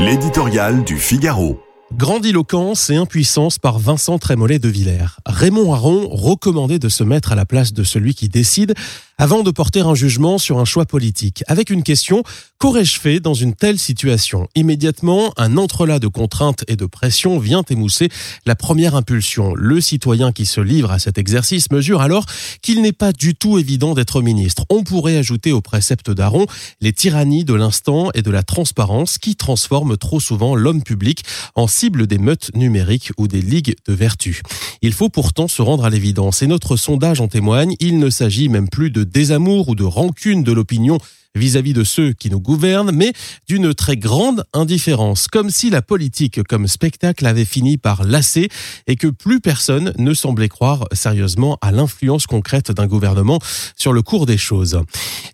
L'éditorial du Figaro. Grandiloquence et impuissance par Vincent Trémollet de Villers. Raymond Aron recommandait de se mettre à la place de celui qui décide avant de porter un jugement sur un choix politique. Avec une question, qu'aurais-je fait dans une telle situation? Immédiatement, un entrelac de contraintes et de pression vient émousser la première impulsion. Le citoyen qui se livre à cet exercice mesure alors qu'il n'est pas du tout évident d'être ministre. On pourrait ajouter au précepte d'Aron les tyrannies de l'instant et de la transparence qui transforment trop souvent l'homme public en cible des meutes numériques ou des ligues de vertu. Il faut pourtant se rendre à l'évidence, et notre sondage en témoigne, il ne s'agit même plus de désamour ou de rancune de l'opinion vis-à-vis de ceux qui nous gouvernent, mais d'une très grande indifférence, comme si la politique comme spectacle avait fini par lasser et que plus personne ne semblait croire sérieusement à l'influence concrète d'un gouvernement sur le cours des choses.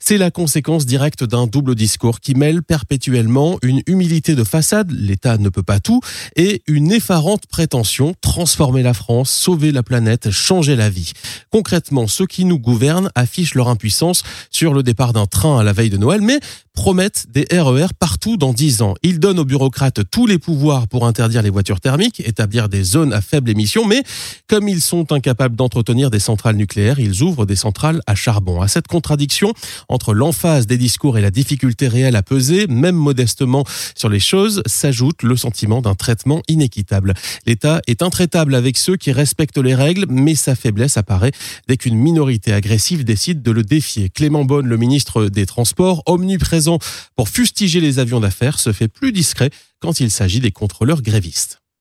C'est la conséquence directe d'un double discours qui mêle perpétuellement une humilité de façade, l'État ne peut pas tout, et une effarante prétention, transformer la France, sauver la planète, changer la vie. Concrètement, ceux qui nous gouvernent affichent leur impuissance sur le départ d'un train à la veille de Noël, mais promettent des RER e partout dans 10 ans. Ils donnent aux bureaucrates tous les pouvoirs pour interdire les voitures thermiques, établir des zones à faible émission, mais comme ils sont incapables d'entretenir des centrales nucléaires, ils ouvrent des centrales à charbon. À cette contradiction entre l'emphase des discours et la difficulté réelle à peser, même modestement sur les choses, s'ajoute le sentiment d'un traitement inéquitable. L'État est intraitable avec ceux qui respectent les règles, mais sa faiblesse apparaît dès qu'une minorité agressive décide de le défier. Clément Bonne, le ministre des Transports, omniprésent pour fustiger les avions d'affaires, se fait plus discret quand il s'agit des contrôleurs grévistes.